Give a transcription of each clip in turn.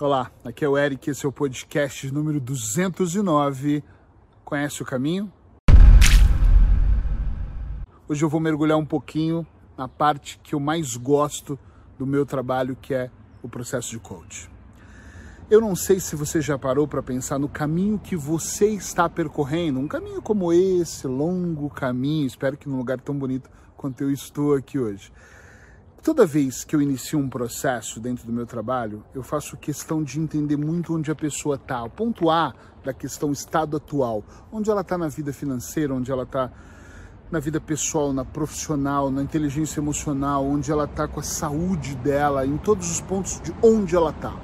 Olá, aqui é o Eric, esse é o podcast número 209. Conhece o caminho? Hoje eu vou mergulhar um pouquinho na parte que eu mais gosto do meu trabalho, que é o processo de coach. Eu não sei se você já parou para pensar no caminho que você está percorrendo, um caminho como esse, longo caminho, espero que num lugar tão bonito quanto eu estou aqui hoje. Toda vez que eu inicio um processo dentro do meu trabalho, eu faço questão de entender muito onde a pessoa está, o ponto A da questão estado atual, onde ela está na vida financeira, onde ela está na vida pessoal, na profissional, na inteligência emocional, onde ela está com a saúde dela, em todos os pontos de onde ela está.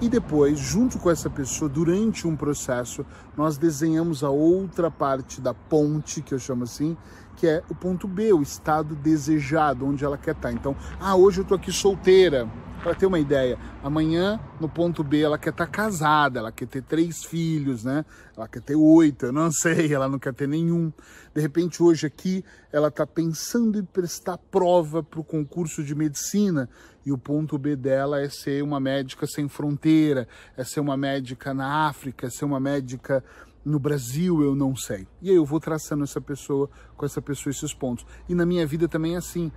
E depois, junto com essa pessoa, durante um processo, nós desenhamos a outra parte da ponte, que eu chamo assim, que é o ponto B, o estado desejado, onde ela quer estar. Então, ah, hoje eu estou aqui solteira. Para ter uma ideia, amanhã no ponto B ela quer estar casada, ela quer ter três filhos, né? Ela quer ter oito, eu não sei, ela não quer ter nenhum. De repente hoje aqui ela está pensando em prestar prova para o concurso de medicina e o ponto B dela é ser uma médica sem fronteira, é ser uma médica na África, é ser uma médica no Brasil eu não sei. E aí eu vou traçando essa pessoa, com essa pessoa esses pontos. E na minha vida também é assim.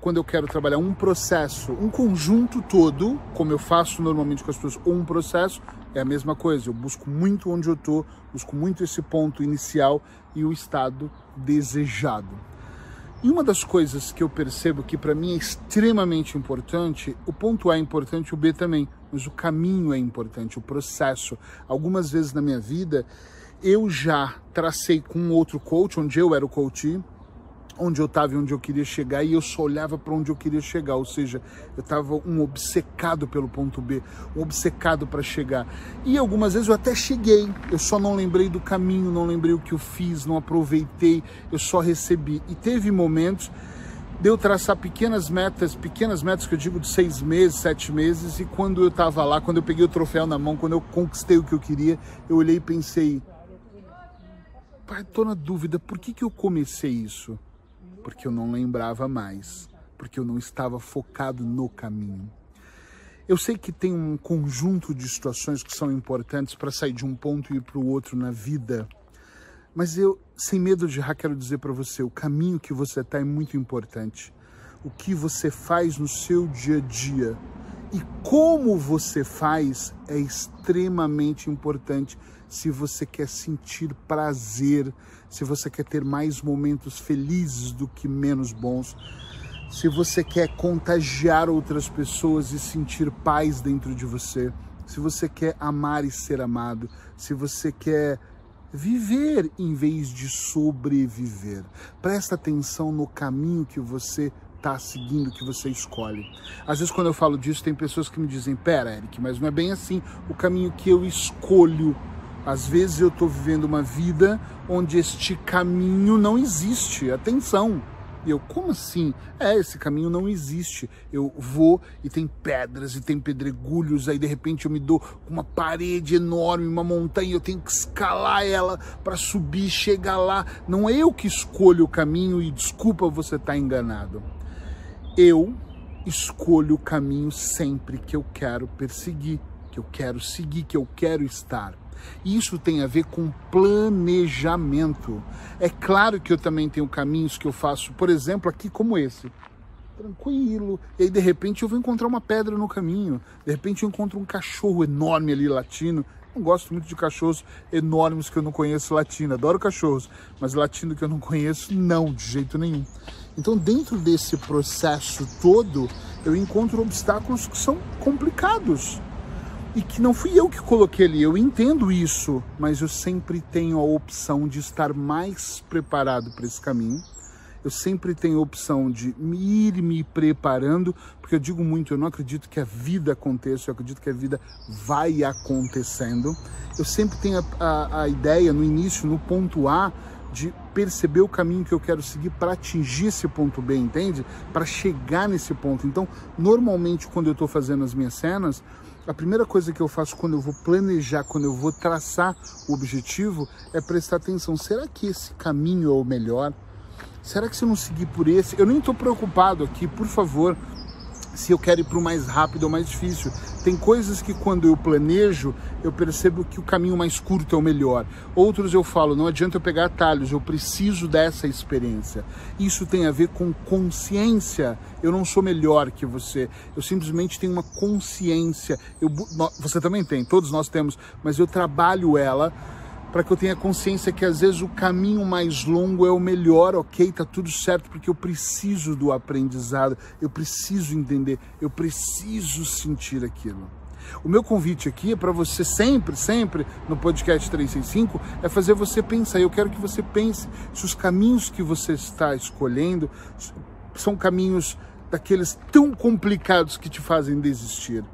Quando eu quero trabalhar um processo, um conjunto todo, como eu faço normalmente com as pessoas, ou um processo, é a mesma coisa. Eu busco muito onde eu estou, busco muito esse ponto inicial e o estado desejado. E uma das coisas que eu percebo que para mim é extremamente importante, o ponto A é importante, o B também, mas o caminho é importante, o processo. Algumas vezes na minha vida eu já tracei com outro coach, onde eu era o coach, onde eu estava e onde eu queria chegar, e eu só olhava para onde eu queria chegar, ou seja, eu estava um obcecado pelo ponto B, um obcecado para chegar. E algumas vezes eu até cheguei, eu só não lembrei do caminho, não lembrei o que eu fiz, não aproveitei, eu só recebi. E teve momentos de eu traçar pequenas metas, pequenas metas que eu digo de seis meses, sete meses, e quando eu estava lá, quando eu peguei o troféu na mão, quando eu conquistei o que eu queria, eu olhei e pensei, estou na dúvida, por que, que eu comecei isso? Porque eu não lembrava mais, porque eu não estava focado no caminho. Eu sei que tem um conjunto de situações que são importantes para sair de um ponto e ir para o outro na vida, mas eu, sem medo de errar, quero dizer para você: o caminho que você está é muito importante. O que você faz no seu dia a dia e como você faz é extremamente importante se você quer sentir prazer, se você quer ter mais momentos felizes do que menos bons, se você quer contagiar outras pessoas e sentir paz dentro de você, se você quer amar e ser amado, se você quer viver em vez de sobreviver. Presta atenção no caminho que você está seguindo, que você escolhe. Às vezes, quando eu falo disso, tem pessoas que me dizem: Pera, Eric, mas não é bem assim o caminho que eu escolho. Às vezes eu estou vivendo uma vida onde este caminho não existe. Atenção! E eu, como assim? É, esse caminho não existe. Eu vou e tem pedras e tem pedregulhos, aí de repente eu me dou uma parede enorme, uma montanha, eu tenho que escalar ela para subir, chegar lá. Não é eu que escolho o caminho e desculpa você estar tá enganado eu escolho o caminho sempre que eu quero perseguir, que eu quero seguir, que eu quero estar. Isso tem a ver com planejamento. É claro que eu também tenho caminhos que eu faço, por exemplo, aqui como esse. Tranquilo. E aí, de repente, eu vou encontrar uma pedra no caminho. De repente, eu encontro um cachorro enorme ali latino. Não gosto muito de cachorros enormes que eu não conheço latino. Adoro cachorros, mas latino que eu não conheço, não, de jeito nenhum. Então, dentro desse processo todo, eu encontro obstáculos que são complicados e que não fui eu que coloquei ali. Eu entendo isso, mas eu sempre tenho a opção de estar mais preparado para esse caminho. Eu sempre tenho a opção de ir me preparando, porque eu digo muito, eu não acredito que a vida aconteça, eu acredito que a vida vai acontecendo. Eu sempre tenho a, a, a ideia no início, no ponto A, de perceber o caminho que eu quero seguir para atingir esse ponto B, entende? Para chegar nesse ponto. Então, normalmente, quando eu estou fazendo as minhas cenas, a primeira coisa que eu faço quando eu vou planejar, quando eu vou traçar o objetivo, é prestar atenção: será que esse caminho é o melhor? Será que se eu não seguir por esse? Eu nem estou preocupado aqui, por favor. se eu quero ir para o mais rápido ou mais difícil. Tem coisas que quando eu planejo, eu percebo que o caminho mais curto é o melhor. Outros eu falo, não adianta eu pegar atalhos, eu preciso dessa experiência. Isso tem a ver com consciência. Eu não sou melhor que você, eu simplesmente tenho uma consciência. Eu, você também tem, todos nós temos, mas eu trabalho ela para que eu tenha consciência que às vezes o caminho mais longo é o melhor, ok, tá tudo certo, porque eu preciso do aprendizado, eu preciso entender, eu preciso sentir aquilo. O meu convite aqui é para você sempre, sempre no podcast 365 é fazer você pensar. Eu quero que você pense se os caminhos que você está escolhendo são caminhos daqueles tão complicados que te fazem desistir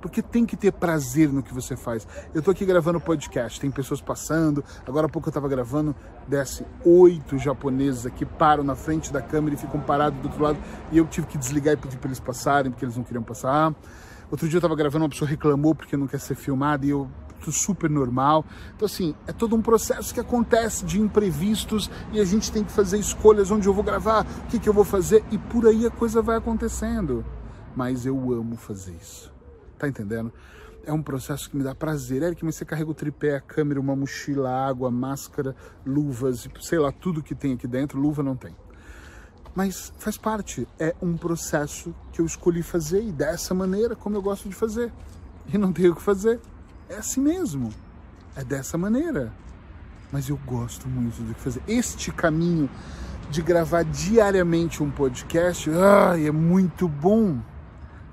porque tem que ter prazer no que você faz. Eu tô aqui gravando podcast, tem pessoas passando, agora há pouco eu tava gravando, desce oito japoneses aqui, param na frente da câmera e ficam parados do outro lado, e eu tive que desligar e pedir para eles passarem, porque eles não queriam passar. Outro dia eu tava gravando, uma pessoa reclamou porque não quer ser filmada, e eu super normal. Então, assim, é todo um processo que acontece de imprevistos e a gente tem que fazer escolhas onde eu vou gravar, o que, que eu vou fazer, e por aí a coisa vai acontecendo. Mas eu amo fazer isso. Tá entendendo? É um processo que me dá prazer. Eric, mas você carrega o tripé, a câmera, uma mochila, água, máscara, luvas, sei lá, tudo que tem aqui dentro. Luva não tem. Mas faz parte. É um processo que eu escolhi fazer e dessa maneira como eu gosto de fazer. E não tenho o que fazer. É assim mesmo. É dessa maneira. Mas eu gosto muito de fazer. Este caminho de gravar diariamente um podcast, ai, é muito bom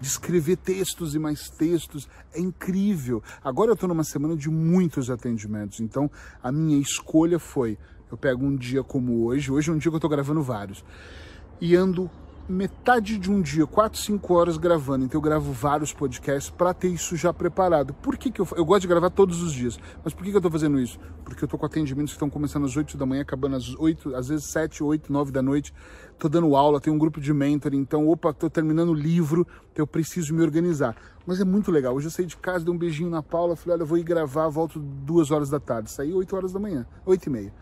de escrever textos e mais textos. É incrível. Agora eu estou numa semana de muitos atendimentos, então a minha escolha foi: eu pego um dia como hoje, hoje é um dia que eu estou gravando vários, e ando metade de um dia, 4, 5 horas gravando. Então eu gravo vários podcasts para ter isso já preparado. Por que, que eu Eu gosto de gravar todos os dias. Mas por que, que eu estou fazendo isso? Porque eu estou com atendimentos que estão começando às 8 da manhã, acabando às 8, às vezes 7, 8, 9 da noite. Estou dando aula, tenho um grupo de mentor, então, opa, estou terminando o livro, então eu preciso me organizar. Mas é muito legal. Hoje eu saí de casa, dei um beijinho na Paula, falei, olha, eu vou ir gravar, volto duas horas da tarde. Saí 8 horas da manhã, 8 e meia.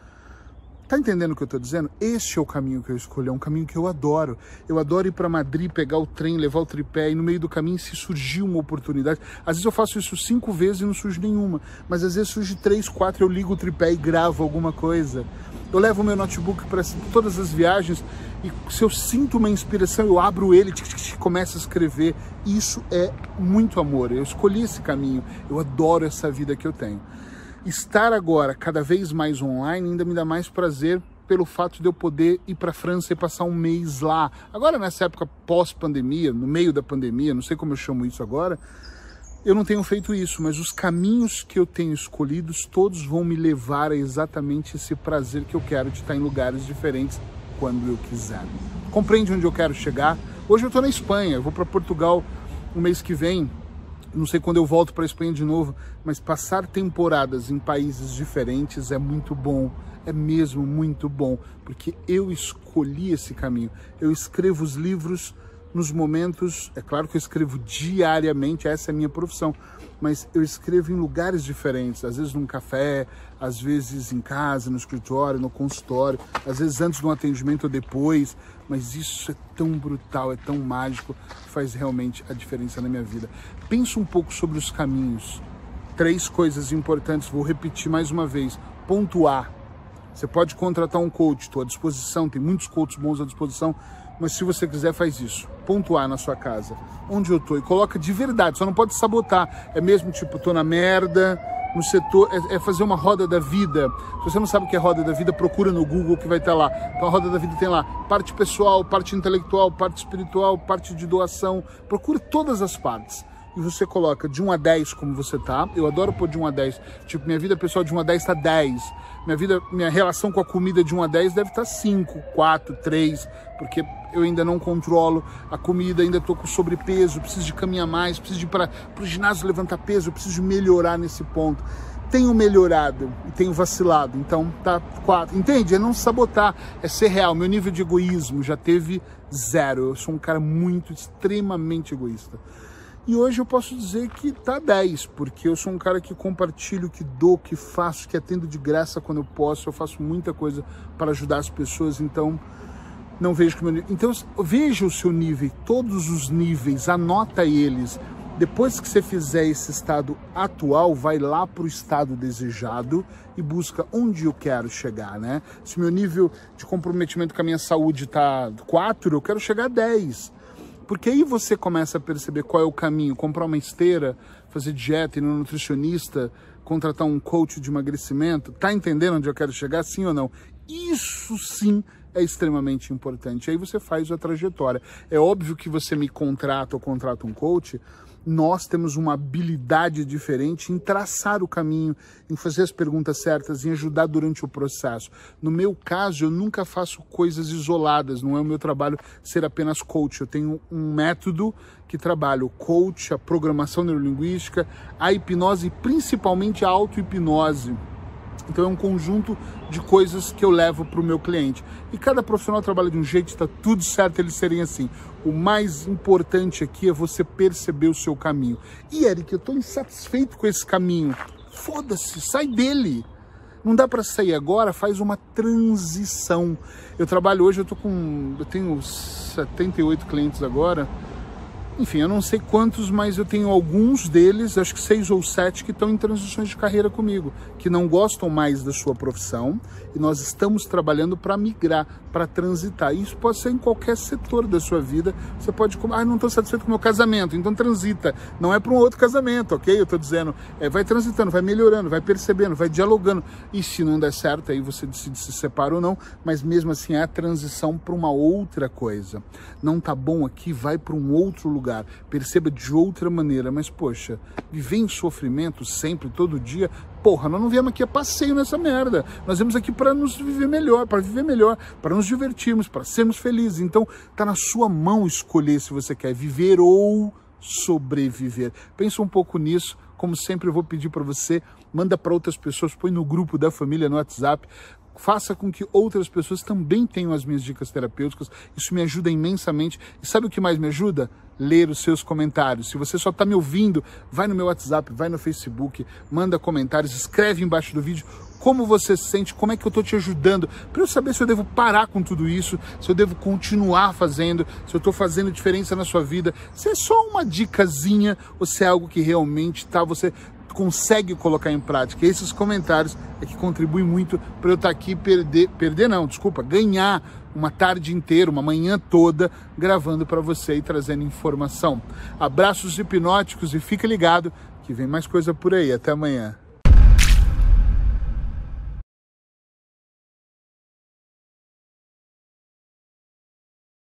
Tá entendendo o que eu tô dizendo? Este é o caminho que eu escolhi, é um caminho que eu adoro. Eu adoro ir para Madrid, pegar o trem, levar o tripé e no meio do caminho se surgir uma oportunidade. Às vezes eu faço isso cinco vezes e não surge nenhuma, mas às vezes surge três, quatro, eu ligo o tripé e gravo alguma coisa. Eu levo meu notebook para todas as viagens e se eu sinto uma inspiração, eu abro ele e começo a escrever. Isso é muito amor. Eu escolhi esse caminho. Eu adoro essa vida que eu tenho estar agora cada vez mais online ainda me dá mais prazer pelo fato de eu poder ir para a França e passar um mês lá. Agora, nessa época pós-pandemia, no meio da pandemia, não sei como eu chamo isso agora, eu não tenho feito isso, mas os caminhos que eu tenho escolhidos, todos vão me levar a exatamente esse prazer que eu quero de estar em lugares diferentes quando eu quiser. Compreende onde eu quero chegar? Hoje eu estou na Espanha, vou para Portugal no mês que vem, não sei quando eu volto para a Espanha de novo, mas passar temporadas em países diferentes é muito bom, é mesmo muito bom, porque eu escolhi esse caminho. Eu escrevo os livros nos momentos, é claro que eu escrevo diariamente, essa é a minha profissão, mas eu escrevo em lugares diferentes, às vezes num café, às vezes em casa, no escritório, no consultório, às vezes antes de um atendimento ou depois, mas isso é tão brutal, é tão mágico, faz realmente a diferença na minha vida. Pensa um pouco sobre os caminhos. Três coisas importantes, vou repetir mais uma vez. Ponto A. Você pode contratar um coach, estou à disposição, tem muitos coaches bons à disposição mas se você quiser, faz isso. Pontuar na sua casa, onde eu tô, e coloca de verdade, só não pode sabotar. É mesmo tipo, tô na merda, no setor, é, é, fazer uma roda da vida. Se você não sabe o que é roda da vida, procura no Google que vai estar lá. Então a roda da vida tem lá parte pessoal, parte intelectual, parte espiritual, parte de doação. Procura todas as partes e você coloca de 1 a 10 como você tá. Eu adoro pôr de 1 a 10. Tipo, minha vida pessoal de 1 a 10 tá 10. Minha vida, minha relação com a comida de 1 a 10 deve estar 5, 4, 3, porque eu ainda não controlo a comida, ainda tô com sobrepeso, preciso de caminhar mais, preciso de ir para o ginásio levantar peso, preciso melhorar nesse ponto. Tenho melhorado e tenho vacilado, então tá 4. Entende? É não sabotar, é ser real. Meu nível de egoísmo já teve zero. Eu sou um cara muito, extremamente egoísta. E hoje eu posso dizer que tá 10, porque eu sou um cara que compartilho, que dou, que faço, que atendo de graça quando eu posso. Eu faço muita coisa para ajudar as pessoas, então não vejo que meu nível. Então veja o seu nível, todos os níveis, anota eles. Depois que você fizer esse estado atual, vai lá para o estado desejado e busca onde eu quero chegar, né? Se meu nível de comprometimento com a minha saúde está 4, eu quero chegar a 10. Porque aí você começa a perceber qual é o caminho, comprar uma esteira, fazer dieta, ir no nutricionista, contratar um coach de emagrecimento, tá entendendo onde eu quero chegar, sim ou não? Isso sim é extremamente importante. Aí você faz a trajetória. É óbvio que você me contrata ou contrata um coach, nós temos uma habilidade diferente em traçar o caminho, em fazer as perguntas certas, em ajudar durante o processo. No meu caso, eu nunca faço coisas isoladas, não é o meu trabalho ser apenas coach. Eu tenho um método que trabalha o coach, a programação neurolinguística, a hipnose e principalmente a auto-hipnose então é um conjunto de coisas que eu levo para o meu cliente. E cada profissional trabalha de um jeito, está tudo certo eles serem assim. O mais importante aqui é você perceber o seu caminho. E Eric, eu estou insatisfeito com esse caminho. Foda-se, sai dele. Não dá para sair agora, faz uma transição. Eu trabalho hoje, eu tô com, eu tenho 78 clientes agora enfim, eu não sei quantos, mas eu tenho alguns deles, acho que seis ou sete, que estão em transições de carreira comigo, que não gostam mais da sua profissão e nós estamos trabalhando para migrar, para transitar. Isso pode ser em qualquer setor da sua vida. Você pode, ah, não estou satisfeito com o meu casamento, então transita. Não é para um outro casamento, ok? Eu estou dizendo, é, vai transitando, vai melhorando, vai percebendo, vai dialogando. E se não der certo, aí você decide se separa ou não, mas mesmo assim é a transição para uma outra coisa. Não tá bom aqui, vai para um outro lugar lugar, perceba de outra maneira. Mas, poxa, viver em sofrimento sempre, todo dia, porra, nós não viemos aqui a passeio nessa merda. Nós viemos aqui para nos viver melhor, para viver melhor, para nos divertirmos, para sermos felizes. Então, tá na sua mão escolher se você quer viver ou sobreviver. Pensa um pouco nisso. Como sempre, eu vou pedir para você, manda para outras pessoas, põe no grupo da família no WhatsApp, faça com que outras pessoas também tenham as minhas dicas terapêuticas. Isso me ajuda imensamente. E sabe o que mais me ajuda? Ler os seus comentários. Se você só está me ouvindo, vai no meu WhatsApp, vai no Facebook, manda comentários, escreve embaixo do vídeo como você se sente, como é que eu estou te ajudando, para eu saber se eu devo parar com tudo isso, se eu devo continuar fazendo, se eu estou fazendo diferença na sua vida, se é só uma dicasinha ou se é algo que realmente tá você consegue colocar em prática. esses comentários é que contribuem muito para eu estar tá aqui perder, perder não, desculpa, ganhar uma tarde inteira, uma manhã toda gravando para você e trazendo informação. Abraços hipnóticos e fica ligado que vem mais coisa por aí. Até amanhã.